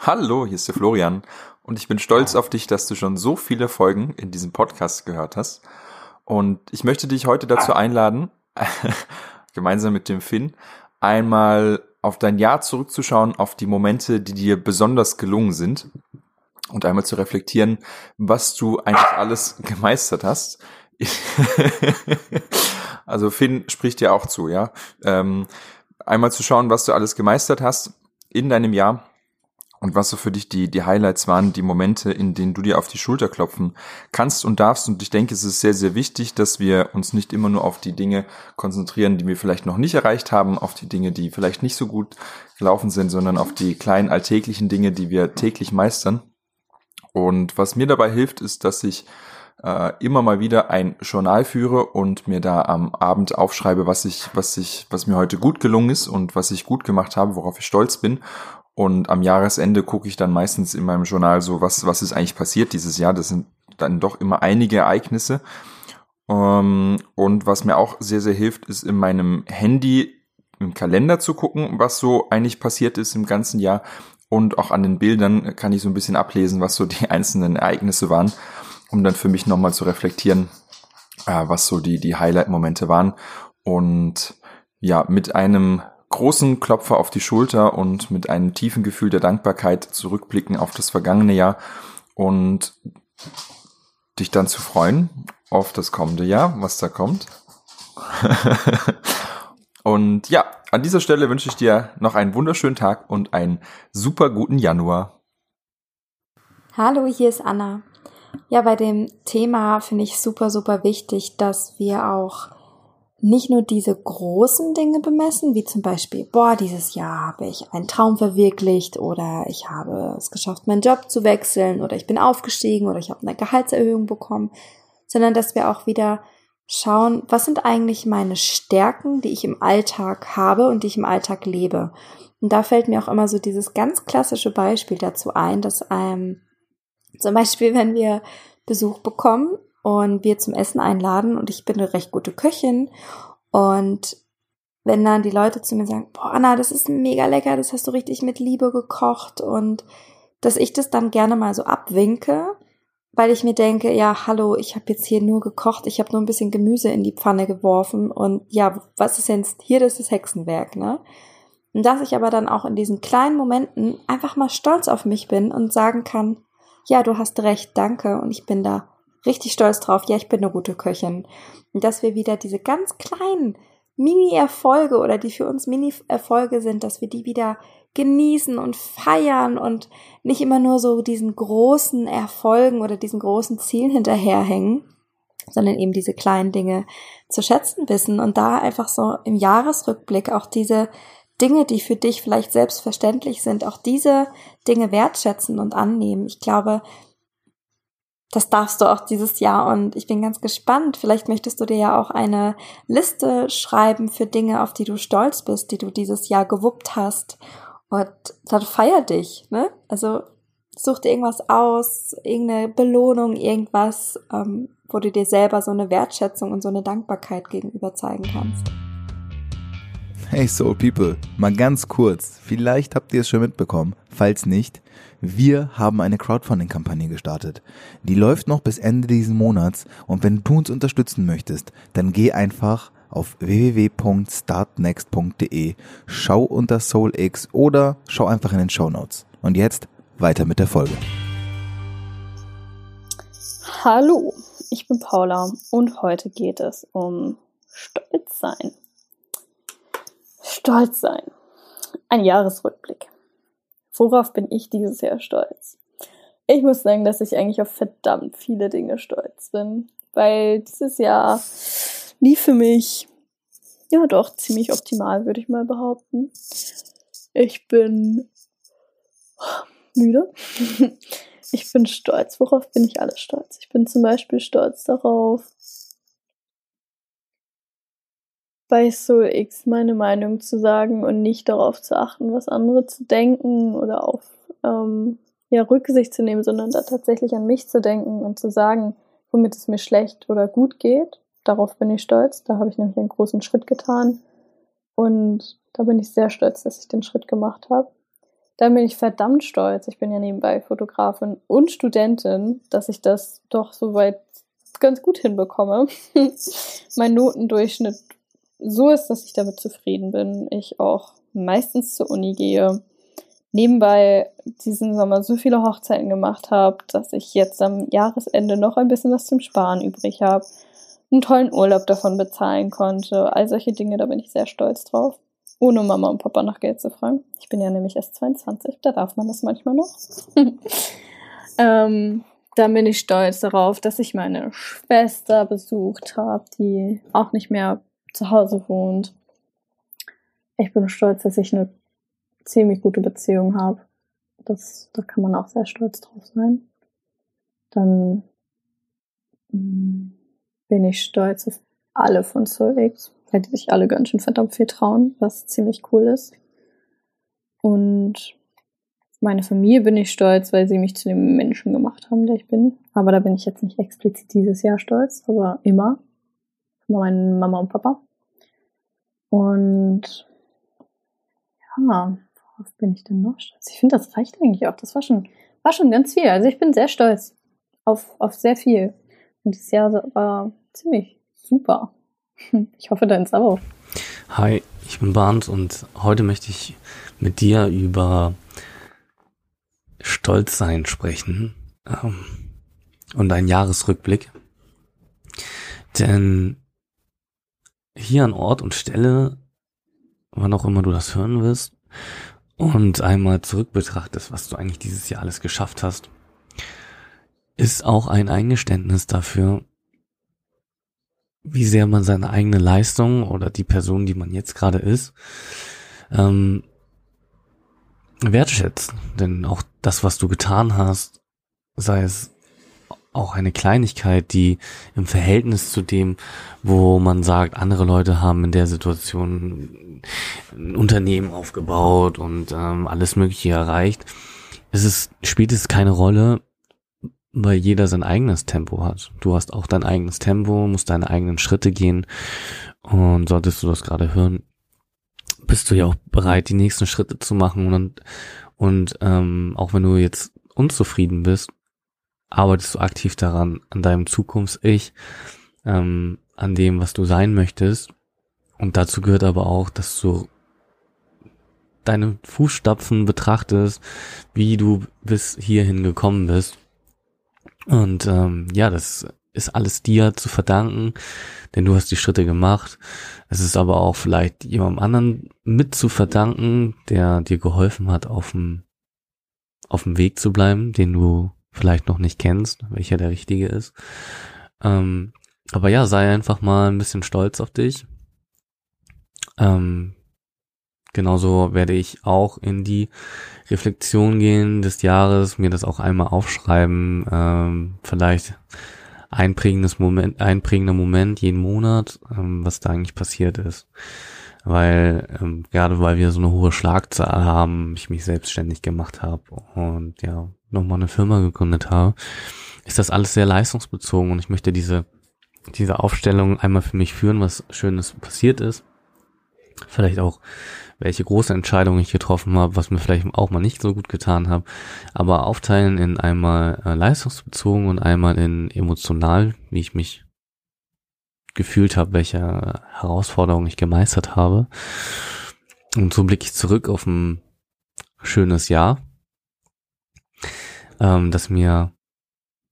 Hallo, hier ist der Florian und ich bin stolz auf dich, dass du schon so viele Folgen in diesem Podcast gehört hast. Und ich möchte dich heute dazu einladen, gemeinsam mit dem Finn, einmal auf dein Jahr zurückzuschauen, auf die Momente, die dir besonders gelungen sind und einmal zu reflektieren, was du eigentlich alles gemeistert hast. also Finn spricht dir auch zu, ja. Ähm, einmal zu schauen, was du alles gemeistert hast in deinem Jahr und was so für dich die, die Highlights waren, die Momente, in denen du dir auf die Schulter klopfen kannst und darfst. Und ich denke, es ist sehr, sehr wichtig, dass wir uns nicht immer nur auf die Dinge konzentrieren, die wir vielleicht noch nicht erreicht haben, auf die Dinge, die vielleicht nicht so gut gelaufen sind, sondern auf die kleinen alltäglichen Dinge, die wir täglich meistern. Und was mir dabei hilft, ist, dass ich äh, immer mal wieder ein Journal führe und mir da am Abend aufschreibe, was ich, was ich, was mir heute gut gelungen ist und was ich gut gemacht habe, worauf ich stolz bin und am Jahresende gucke ich dann meistens in meinem Journal so, was, was ist eigentlich passiert dieses Jahr. Das sind dann doch immer einige Ereignisse. Ähm, und was mir auch sehr, sehr hilft, ist in meinem Handy im Kalender zu gucken, was so eigentlich passiert ist im ganzen Jahr. Und auch an den Bildern kann ich so ein bisschen ablesen, was so die einzelnen Ereignisse waren, um dann für mich nochmal zu reflektieren, äh, was so die, die Highlight-Momente waren. Und ja, mit einem großen Klopfer auf die Schulter und mit einem tiefen Gefühl der Dankbarkeit zurückblicken auf das vergangene Jahr und dich dann zu freuen auf das kommende Jahr, was da kommt. und ja, an dieser Stelle wünsche ich dir noch einen wunderschönen Tag und einen super guten Januar. Hallo, hier ist Anna. Ja, bei dem Thema finde ich super, super wichtig, dass wir auch nicht nur diese großen Dinge bemessen, wie zum Beispiel, boah, dieses Jahr habe ich einen Traum verwirklicht oder ich habe es geschafft, meinen Job zu wechseln oder ich bin aufgestiegen oder ich habe eine Gehaltserhöhung bekommen, sondern dass wir auch wieder schauen, was sind eigentlich meine Stärken, die ich im Alltag habe und die ich im Alltag lebe. Und da fällt mir auch immer so dieses ganz klassische Beispiel dazu ein, dass ähm, zum Beispiel, wenn wir Besuch bekommen und wir zum Essen einladen und ich bin eine recht gute Köchin und wenn dann die Leute zu mir sagen, boah Anna, das ist mega lecker, das hast du richtig mit Liebe gekocht und dass ich das dann gerne mal so abwinke, weil ich mir denke, ja, hallo, ich habe jetzt hier nur gekocht, ich habe nur ein bisschen Gemüse in die Pfanne geworfen und ja, was ist jetzt hier, das ist Hexenwerk, ne? Und dass ich aber dann auch in diesen kleinen Momenten einfach mal stolz auf mich bin und sagen kann, ja, du hast recht, danke und ich bin da richtig stolz drauf, ja, ich bin eine gute Köchin. Und dass wir wieder diese ganz kleinen Mini-Erfolge oder die für uns Mini-Erfolge sind, dass wir die wieder genießen und feiern und nicht immer nur so diesen großen Erfolgen oder diesen großen Zielen hinterherhängen, sondern eben diese kleinen Dinge zu schätzen wissen und da einfach so im Jahresrückblick auch diese Dinge, die für dich vielleicht selbstverständlich sind, auch diese Dinge wertschätzen und annehmen. Ich glaube, das darfst du auch dieses Jahr und ich bin ganz gespannt. Vielleicht möchtest du dir ja auch eine Liste schreiben für Dinge, auf die du stolz bist, die du dieses Jahr gewuppt hast. Und dann feier dich, ne? Also such dir irgendwas aus, irgendeine Belohnung, irgendwas, ähm, wo du dir selber so eine Wertschätzung und so eine Dankbarkeit gegenüber zeigen kannst. Hey Soul People, mal ganz kurz, vielleicht habt ihr es schon mitbekommen, falls nicht, wir haben eine Crowdfunding-Kampagne gestartet. Die läuft noch bis Ende diesen Monats und wenn du uns unterstützen möchtest, dann geh einfach auf www.startnext.de, schau unter SoulX oder schau einfach in den Show Notes. Und jetzt weiter mit der Folge. Hallo, ich bin Paula und heute geht es um Stolz sein. Stolz sein. Ein Jahresrückblick. Worauf bin ich dieses Jahr stolz? Ich muss sagen, dass ich eigentlich auf verdammt viele Dinge stolz bin, weil dieses Jahr lief für mich ja doch ziemlich optimal, würde ich mal behaupten. Ich bin müde. Ich bin stolz. Worauf bin ich alles stolz? Ich bin zum Beispiel stolz darauf, bei Soul X meine Meinung zu sagen und nicht darauf zu achten, was andere zu denken oder auf ähm, ja, Rücksicht zu nehmen, sondern da tatsächlich an mich zu denken und zu sagen, womit es mir schlecht oder gut geht. Darauf bin ich stolz. Da habe ich nämlich einen großen Schritt getan. Und da bin ich sehr stolz, dass ich den Schritt gemacht habe. Da bin ich verdammt stolz. Ich bin ja nebenbei Fotografin und Studentin, dass ich das doch soweit ganz gut hinbekomme. mein Notendurchschnitt so ist, dass ich damit zufrieden bin. Ich auch meistens zur Uni gehe. Nebenbei diesen Sommer so viele Hochzeiten gemacht habe, dass ich jetzt am Jahresende noch ein bisschen was zum Sparen übrig habe. Einen tollen Urlaub davon bezahlen konnte. All solche Dinge, da bin ich sehr stolz drauf ohne Mama und Papa nach Geld zu fragen. Ich bin ja nämlich erst 22, da darf man das manchmal noch. ähm, dann bin ich stolz darauf, dass ich meine Schwester besucht habe, die auch nicht mehr zu Hause wohnt. Ich bin stolz, dass ich eine ziemlich gute Beziehung habe. Das, da kann man auch sehr stolz drauf sein. Dann mm, bin ich stolz auf alle von Soul X weil die sich alle ganz schön verdammt viel trauen, was ziemlich cool ist. Und meine Familie bin ich stolz, weil sie mich zu dem Menschen gemacht haben, der ich bin. Aber da bin ich jetzt nicht explizit dieses Jahr stolz, aber immer. Meine Mama und Papa. Und ja, worauf bin ich denn noch stolz? Ich finde, das reicht eigentlich auch. Das war schon, war schon ganz viel. Also ich bin sehr stolz auf, auf sehr viel. Und dieses Jahr war ziemlich super. Ich hoffe, deins auch. Hi, ich bin Barnd und heute möchte ich mit dir über Stolzsein sprechen ähm, und einen Jahresrückblick. Denn hier an Ort und Stelle, wann auch immer du das hören wirst, und einmal zurück betrachtest, was du eigentlich dieses Jahr alles geschafft hast, ist auch ein Eingeständnis dafür, wie sehr man seine eigene Leistung oder die Person, die man jetzt gerade ist, ähm, wertschätzt. Denn auch das, was du getan hast, sei es auch eine Kleinigkeit, die im Verhältnis zu dem, wo man sagt, andere Leute haben in der Situation ein Unternehmen aufgebaut und ähm, alles Mögliche erreicht, es ist, spielt es keine Rolle, weil jeder sein eigenes Tempo hat. Du hast auch dein eigenes Tempo, musst deine eigenen Schritte gehen und solltest du das gerade hören, bist du ja auch bereit, die nächsten Schritte zu machen und und ähm, auch wenn du jetzt unzufrieden bist, arbeitest du aktiv daran, an deinem Zukunfts-Ich, ähm, an dem, was du sein möchtest. Und dazu gehört aber auch, dass du deine Fußstapfen betrachtest, wie du bis hierhin gekommen bist und ähm, ja, das ist alles dir zu verdanken, denn du hast die Schritte gemacht. Es ist aber auch vielleicht jemandem anderen mit zu verdanken, der dir geholfen hat, auf dem, auf dem Weg zu bleiben, den du vielleicht noch nicht kennst, welcher der richtige ist. Ähm, aber ja, sei einfach mal ein bisschen stolz auf dich. Ähm, genauso werde ich auch in die Reflexion gehen des Jahres, mir das auch einmal aufschreiben, ähm, vielleicht einprägendes Moment, einprägender Moment jeden Monat, ähm, was da eigentlich passiert ist. Weil, ähm, gerade weil wir so eine hohe Schlagzahl haben, ich mich selbstständig gemacht habe und ja, nochmal eine Firma gegründet habe, ist das alles sehr leistungsbezogen und ich möchte diese, diese Aufstellung einmal für mich führen, was Schönes passiert ist. Vielleicht auch welche große Entscheidung ich getroffen habe, was mir vielleicht auch mal nicht so gut getan habe, aber aufteilen in einmal äh, leistungsbezogen und einmal in emotional, wie ich mich gefühlt habe, welche Herausforderungen ich gemeistert habe. Und so blicke ich zurück auf ein schönes Jahr, ähm, das mir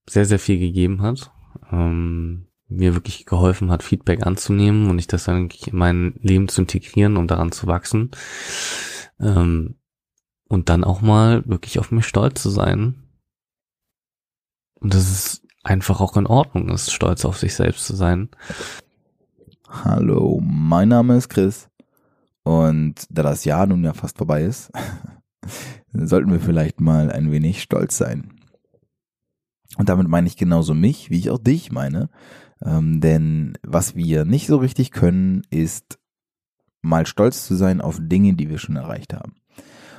sehr, sehr viel gegeben hat. Ähm, mir wirklich geholfen hat, Feedback anzunehmen und ich das dann in mein Leben zu integrieren und daran zu wachsen. Ähm, und dann auch mal wirklich auf mich stolz zu sein. Und dass es einfach auch in Ordnung ist, stolz auf sich selbst zu sein. Hallo, mein Name ist Chris. Und da das Jahr nun ja fast vorbei ist, sollten wir vielleicht mal ein wenig stolz sein. Und damit meine ich genauso mich, wie ich auch dich meine. Ähm, denn was wir nicht so richtig können, ist mal stolz zu sein auf Dinge, die wir schon erreicht haben.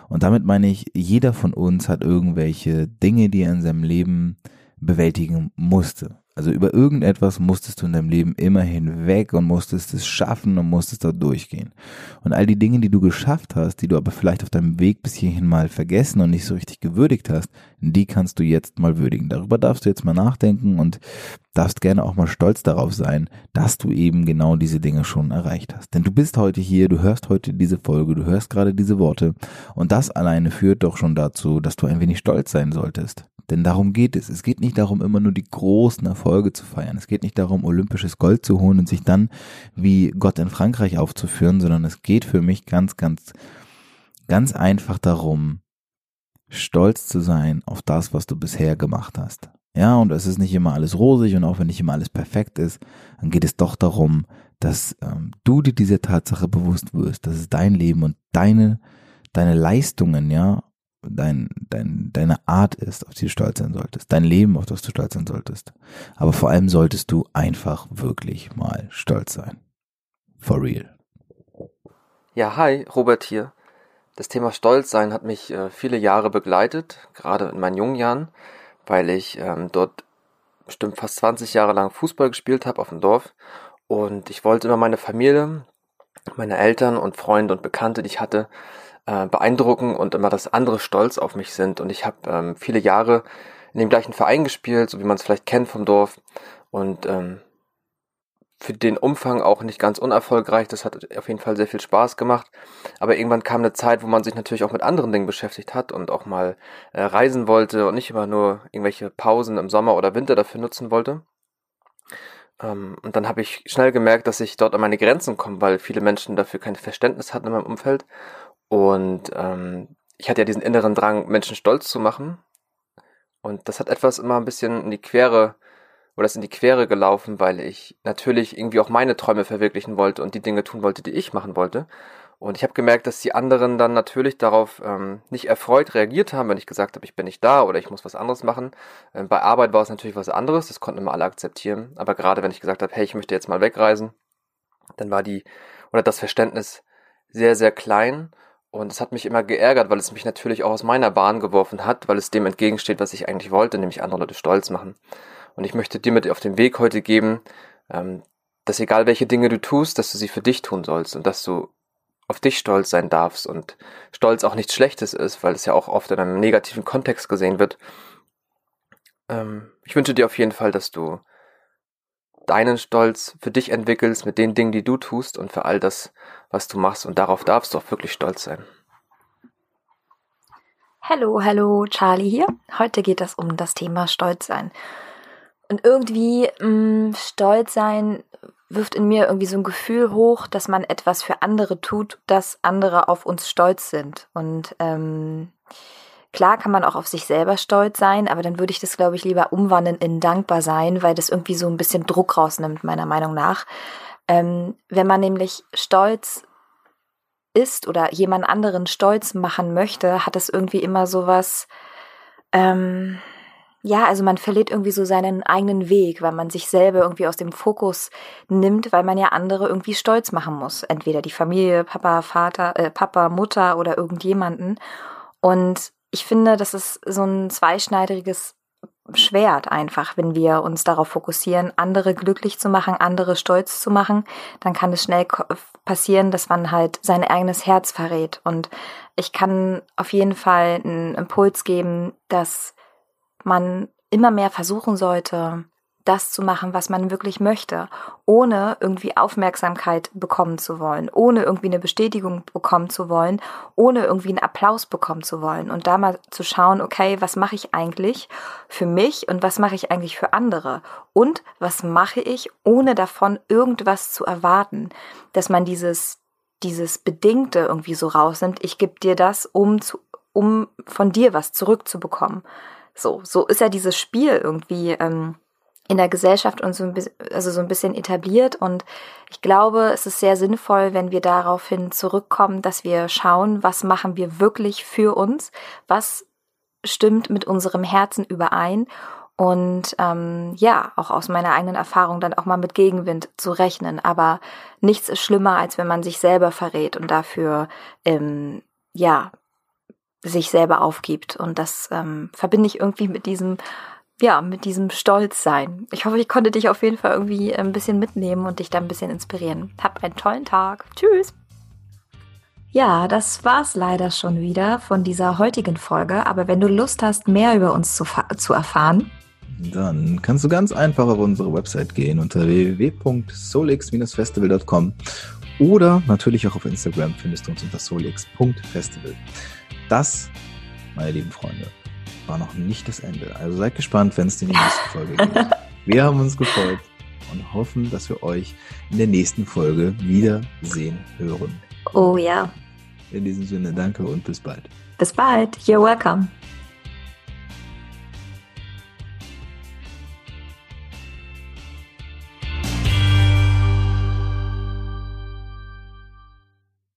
Und damit meine ich, jeder von uns hat irgendwelche Dinge, die er in seinem Leben bewältigen musste. Also über irgendetwas musstest du in deinem Leben immer hinweg und musstest es schaffen und musstest da durchgehen. Und all die Dinge, die du geschafft hast, die du aber vielleicht auf deinem Weg bis hierhin mal vergessen und nicht so richtig gewürdigt hast, die kannst du jetzt mal würdigen. Darüber darfst du jetzt mal nachdenken und darfst gerne auch mal stolz darauf sein, dass du eben genau diese Dinge schon erreicht hast. Denn du bist heute hier, du hörst heute diese Folge, du hörst gerade diese Worte und das alleine führt doch schon dazu, dass du ein wenig stolz sein solltest. Denn darum geht es. Es geht nicht darum, immer nur die großen Erfolge zu feiern. Es geht nicht darum, olympisches Gold zu holen und sich dann wie Gott in Frankreich aufzuführen, sondern es geht für mich ganz, ganz, ganz einfach darum, stolz zu sein auf das, was du bisher gemacht hast. Ja, und es ist nicht immer alles rosig und auch wenn nicht immer alles perfekt ist, dann geht es doch darum, dass ähm, du dir diese Tatsache bewusst wirst, dass es dein Leben und deine, deine Leistungen, ja, dein, dein, deine Art ist, auf die du stolz sein solltest, dein Leben, auf das du stolz sein solltest. Aber vor allem solltest du einfach wirklich mal stolz sein. For real. Ja, hi, Robert hier. Das Thema Stolz sein hat mich äh, viele Jahre begleitet, gerade in meinen jungen Jahren, weil ich ähm, dort bestimmt fast 20 Jahre lang Fußball gespielt habe auf dem Dorf und ich wollte immer meine Familie, meine Eltern und Freunde und Bekannte, die ich hatte, äh, beeindrucken und immer, dass andere stolz auf mich sind. Und ich habe ähm, viele Jahre in dem gleichen Verein gespielt, so wie man es vielleicht kennt vom Dorf. Und ähm, für den Umfang auch nicht ganz unerfolgreich. Das hat auf jeden Fall sehr viel Spaß gemacht. Aber irgendwann kam eine Zeit, wo man sich natürlich auch mit anderen Dingen beschäftigt hat und auch mal äh, reisen wollte und nicht immer nur irgendwelche Pausen im Sommer oder Winter dafür nutzen wollte. Ähm, und dann habe ich schnell gemerkt, dass ich dort an meine Grenzen komme, weil viele Menschen dafür kein Verständnis hatten in meinem Umfeld. Und ähm, ich hatte ja diesen inneren Drang, Menschen stolz zu machen. Und das hat etwas immer ein bisschen in die Quere, oder ist in die Quere gelaufen, weil ich natürlich irgendwie auch meine Träume verwirklichen wollte und die Dinge tun wollte, die ich machen wollte. Und ich habe gemerkt, dass die anderen dann natürlich darauf ähm, nicht erfreut reagiert haben, wenn ich gesagt habe, ich bin nicht da oder ich muss was anderes machen. Ähm, bei Arbeit war es natürlich was anderes, das konnten immer alle akzeptieren. Aber gerade wenn ich gesagt habe, hey, ich möchte jetzt mal wegreisen, dann war die oder das Verständnis sehr, sehr klein. Und es hat mich immer geärgert, weil es mich natürlich auch aus meiner Bahn geworfen hat, weil es dem entgegensteht, was ich eigentlich wollte, nämlich andere Leute stolz machen. Und ich möchte dir mit auf den Weg heute geben, ähm, dass egal welche Dinge du tust, dass du sie für dich tun sollst und dass du auf dich stolz sein darfst und Stolz auch nichts Schlechtes ist, weil es ja auch oft in einem negativen Kontext gesehen wird. Ähm, ich wünsche dir auf jeden Fall, dass du deinen Stolz für dich entwickelst mit den Dingen, die du tust und für all das, was du machst. Und darauf darfst du auch wirklich stolz sein. Hallo, hallo, Charlie hier. Heute geht es um das Thema Stolz sein. Und irgendwie mh, mm, Stolz sein wirft in mir irgendwie so ein Gefühl hoch, dass man etwas für andere tut, dass andere auf uns stolz sind. Und ähm, Klar kann man auch auf sich selber stolz sein, aber dann würde ich das, glaube ich, lieber umwandeln in dankbar sein, weil das irgendwie so ein bisschen Druck rausnimmt, meiner Meinung nach. Ähm, wenn man nämlich stolz ist oder jemand anderen stolz machen möchte, hat es irgendwie immer sowas, ähm, ja, also man verliert irgendwie so seinen eigenen Weg, weil man sich selber irgendwie aus dem Fokus nimmt, weil man ja andere irgendwie stolz machen muss. Entweder die Familie, Papa, Vater, äh, Papa, Mutter oder irgendjemanden. Und ich finde, das ist so ein zweischneidiges Schwert einfach, wenn wir uns darauf fokussieren, andere glücklich zu machen, andere stolz zu machen, dann kann es schnell passieren, dass man halt sein eigenes Herz verrät. Und ich kann auf jeden Fall einen Impuls geben, dass man immer mehr versuchen sollte, das zu machen, was man wirklich möchte, ohne irgendwie Aufmerksamkeit bekommen zu wollen, ohne irgendwie eine Bestätigung bekommen zu wollen, ohne irgendwie einen Applaus bekommen zu wollen und da mal zu schauen, okay, was mache ich eigentlich für mich und was mache ich eigentlich für andere und was mache ich, ohne davon irgendwas zu erwarten, dass man dieses dieses Bedingte irgendwie so rausnimmt, ich gebe dir das, um zu, um von dir was zurückzubekommen. So, so ist ja dieses Spiel irgendwie ähm, in der Gesellschaft und so ein bisschen, also so ein bisschen etabliert. Und ich glaube, es ist sehr sinnvoll, wenn wir daraufhin zurückkommen, dass wir schauen, was machen wir wirklich für uns, was stimmt mit unserem Herzen überein und ähm, ja, auch aus meiner eigenen Erfahrung dann auch mal mit Gegenwind zu rechnen. Aber nichts ist schlimmer, als wenn man sich selber verrät und dafür ähm, ja sich selber aufgibt. Und das ähm, verbinde ich irgendwie mit diesem ja, mit diesem Stolzsein. Ich hoffe, ich konnte dich auf jeden Fall irgendwie ein bisschen mitnehmen und dich da ein bisschen inspirieren. Hab einen tollen Tag. Tschüss. Ja, das war's leider schon wieder von dieser heutigen Folge. Aber wenn du Lust hast, mehr über uns zu, zu erfahren, dann kannst du ganz einfach auf unsere Website gehen unter www.solix-festival.com oder natürlich auch auf Instagram findest du uns unter solix.festival. Das, meine lieben Freunde, war noch nicht das Ende. Also seid gespannt, wenn es in die nächste Folge geht. Wir haben uns gefreut und hoffen, dass wir euch in der nächsten Folge wiedersehen hören. Oh ja. In diesem Sinne, danke und bis bald. Bis bald. You're welcome.